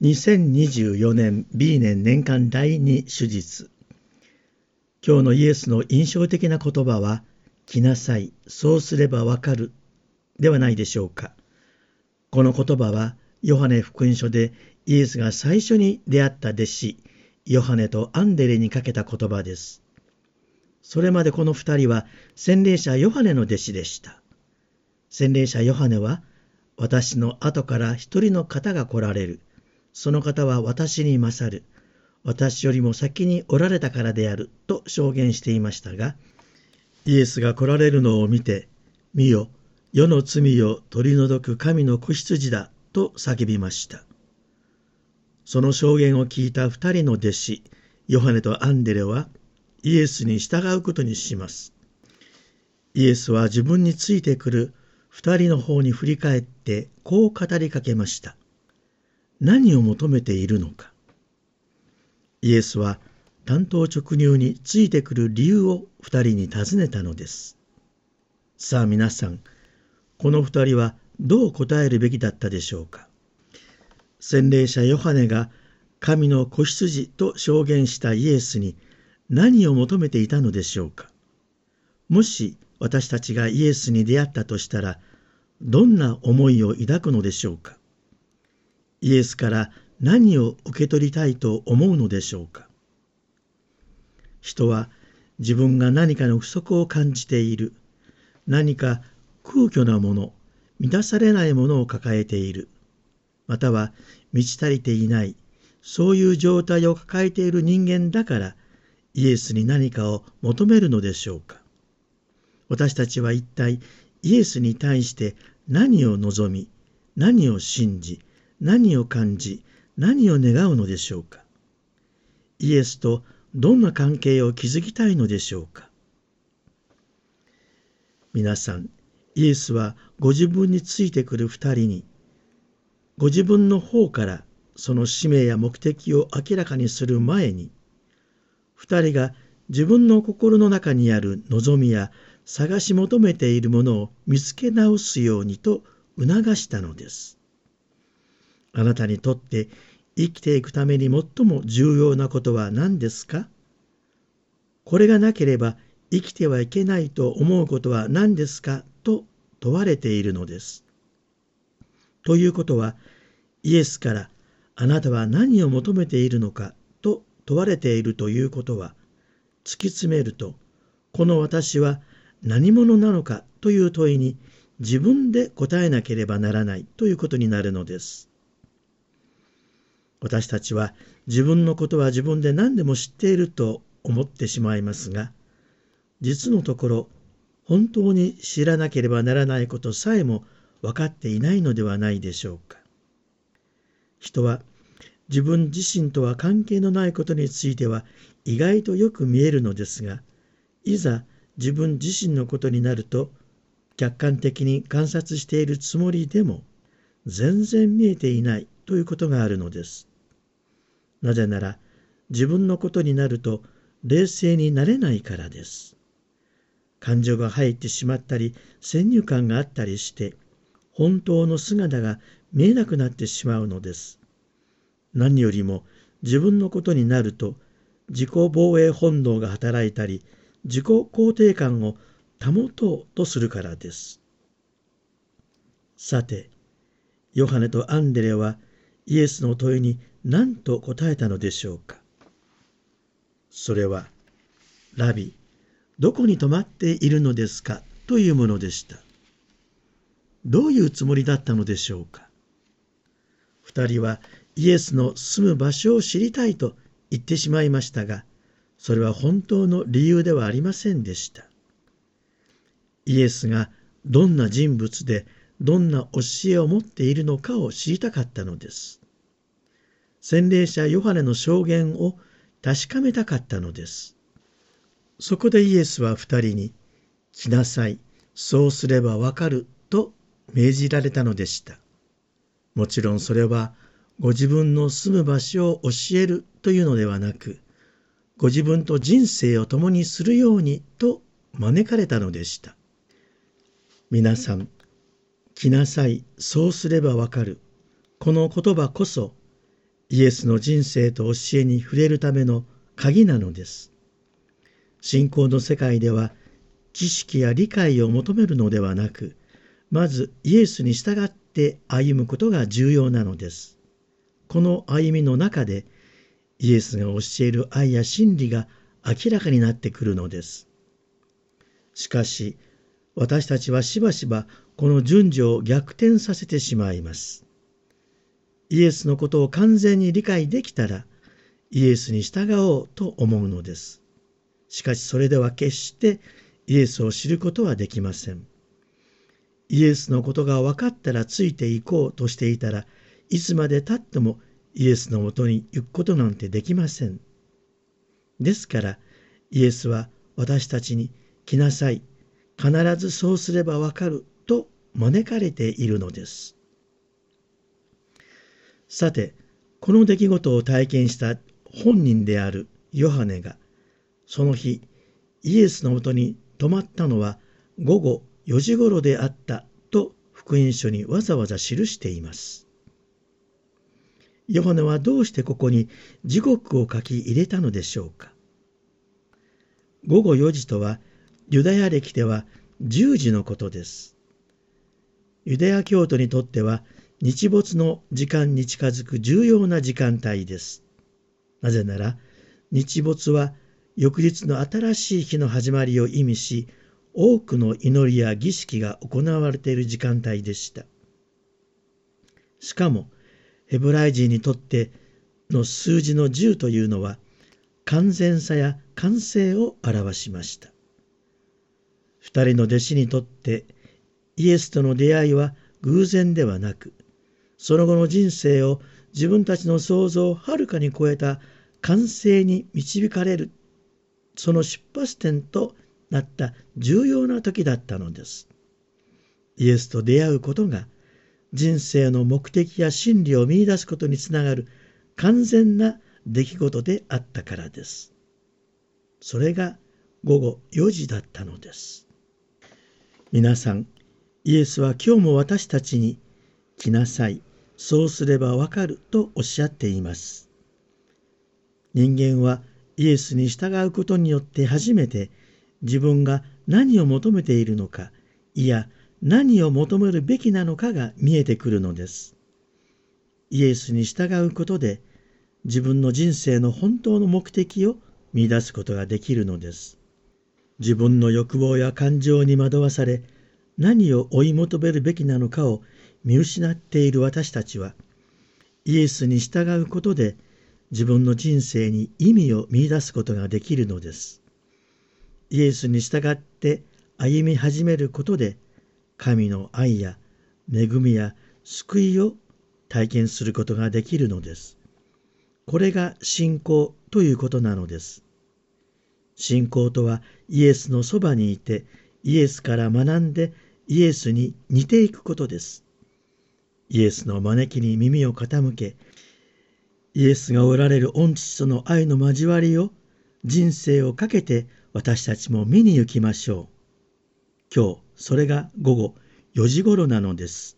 2024年 B 年年間第2手術。今日のイエスの印象的な言葉は来なさいそうすればわかるではないでしょうか。この言葉はヨハネ福音書でイエスが最初に出会った弟子ヨハネとアンデレにかけた言葉です。それまでこの二人は洗礼者ヨハネの弟子でした。洗礼者ヨハネは私の後から一人の方が来られる。その方は私に勝る。私よりも先におられたからである。と証言していましたが、イエスが来られるのを見て、見よ、世の罪を取り除く神の子羊だ。と叫びました。その証言を聞いた二人の弟子、ヨハネとアンデレは、イエスに従うことにします。イエスは自分についてくる二人の方に振り返ってこう語りかけました。何を求めているのか。イエスは担当直入についてくる理由を二人に尋ねたのです。さあ皆さん、この二人はどう答えるべきだったでしょうか。洗礼者ヨハネが神の子羊と証言したイエスに何を求めていたのでしょうか。もし私たちがイエスに出会ったとしたら、どんな思いを抱くのでしょうか。イエスから何を受け取りたいと思うのでしょうか？人は自分が何かの不足を感じている何か空虚なもの満たされないものを抱えているまたは満ち足りていないそういう状態を抱えている人間だからイエスに何かを求めるのでしょうか？私たちは一体イエスに対して何を望み何を信じ何を感じ、何を願うのでしょうか。イエスとどんな関係を築きたいのでしょうか。皆さん、イエスはご自分についてくる二人に、ご自分の方からその使命や目的を明らかにする前に、二人が自分の心の中にある望みや探し求めているものを見つけ直すようにと促したのです。あなたにとって生きていくために最も重要なことは何ですか？これがなければ生きてはいけないと思うことは何ですか？と問われているのです。ということはイエスからあなたは何を求めているのか？と問われているということは突き詰めるとこの私は何者なのか？という問いに自分で答えなければならないということになるのです。私たちは自分のことは自分で何でも知っていると思ってしまいますが、実のところ本当に知らなければならないことさえも分かっていないのではないでしょうか。人は自分自身とは関係のないことについては意外とよく見えるのですが、いざ自分自身のことになると客観的に観察しているつもりでも全然見えていないということがあるのです。なぜなら自分のことになると冷静になれないからです。感情が入ってしまったり先入観があったりして本当の姿が見えなくなってしまうのです。何よりも自分のことになると自己防衛本能が働いたり自己肯定感を保とうとするからです。さて、ヨハネとアンデレはイエスの問いに何と答えたのでしょうか？それは、ラビ、どこに泊まっているのですか？というものでした。どういうつもりだったのでしょうか？二人はイエスの住む場所を知りたいと言ってしまいましたが、それは本当の理由ではありませんでした。イエスがどんな人物でどんな教えを持っているのかを知りたかったのです。洗礼者ヨハネの証言を確かめたかったのです。そこでイエスは二人に、来なさい、そうすればわかる、と命じられたのでした。もちろんそれは、ご自分の住む場所を教えるというのではなく、ご自分と人生を共にするようにと招かれたのでした。皆さん、来なさい、そうすればわかる。この言葉こそ、イエスの人生と教えに触れるための鍵なのです。信仰の世界では知識や理解を求めるのではなく、まずイエスに従って歩むことが重要なのです。この歩みの中でイエスが教える愛や真理が明らかになってくるのです。しかし、私たちはしばしばこの順序を逆転させてしまいます。イエスのことを完全に理解できたら、イエスに従おうと思うのです。しかしそれでは決してイエスを知ることはできません。イエスのことが分かったらついていこうとしていたらいつまでたってもイエスのもとに行くことなんてできません。ですからイエスは私たちに来なさい、必ずそうすればわかる招かれているのです。さて、この出来事を体験した本人であるヨハネが、その日、イエスのもとに泊まったのは午後4時頃であったと福音書にわざわざ記しています。ヨハネはどうしてここに時刻を書き入れたのでしょうか。午後4時とはユダヤ歴では10時のことです。ユダヤ教徒にとっては日没の時間に近づく重要な時間帯です。なぜなら日没は翌日の新しい日の始まりを意味し多くの祈りや儀式が行われている時間帯でした。しかもヘブライ人にとっての数字の10というのは完全さや完成を表しました。二人の弟子にとってイエスとの出会いは偶然ではなく、その後の人生を自分たちの想像をはるかに超えた完成に導かれる、その出発点となった重要な時だったのです。イエスと出会うことが人生の目的や真理を見出すことにつながる完全な出来事であったからです。それが午後4時だったのです。皆さん、イエスは今日も私たちに来なさい、そうすればわかるとおっしゃっています。人間はイエスに従うことによって初めて自分が何を求めているのか、いや何を求めるべきなのかが見えてくるのです。イエスに従うことで自分の人生の本当の目的を見出すことができるのです。自分の欲望や感情に惑わされ何を追い求めるべきなのかを見失っている私たちはイエスに従うことで自分の人生に意味を見出すことができるのです。イエスに従って歩み始めることで神の愛や恵みや救いを体験することができるのです。これが信仰ということなのです。信仰とはイエスのそばにいてイエスから学んでイエスに似ていくことです。イエスの招きに耳を傾けイエスがおられる御父との愛の交わりを人生をかけて私たちも見に行きましょう。今日それが午後4時頃なのです。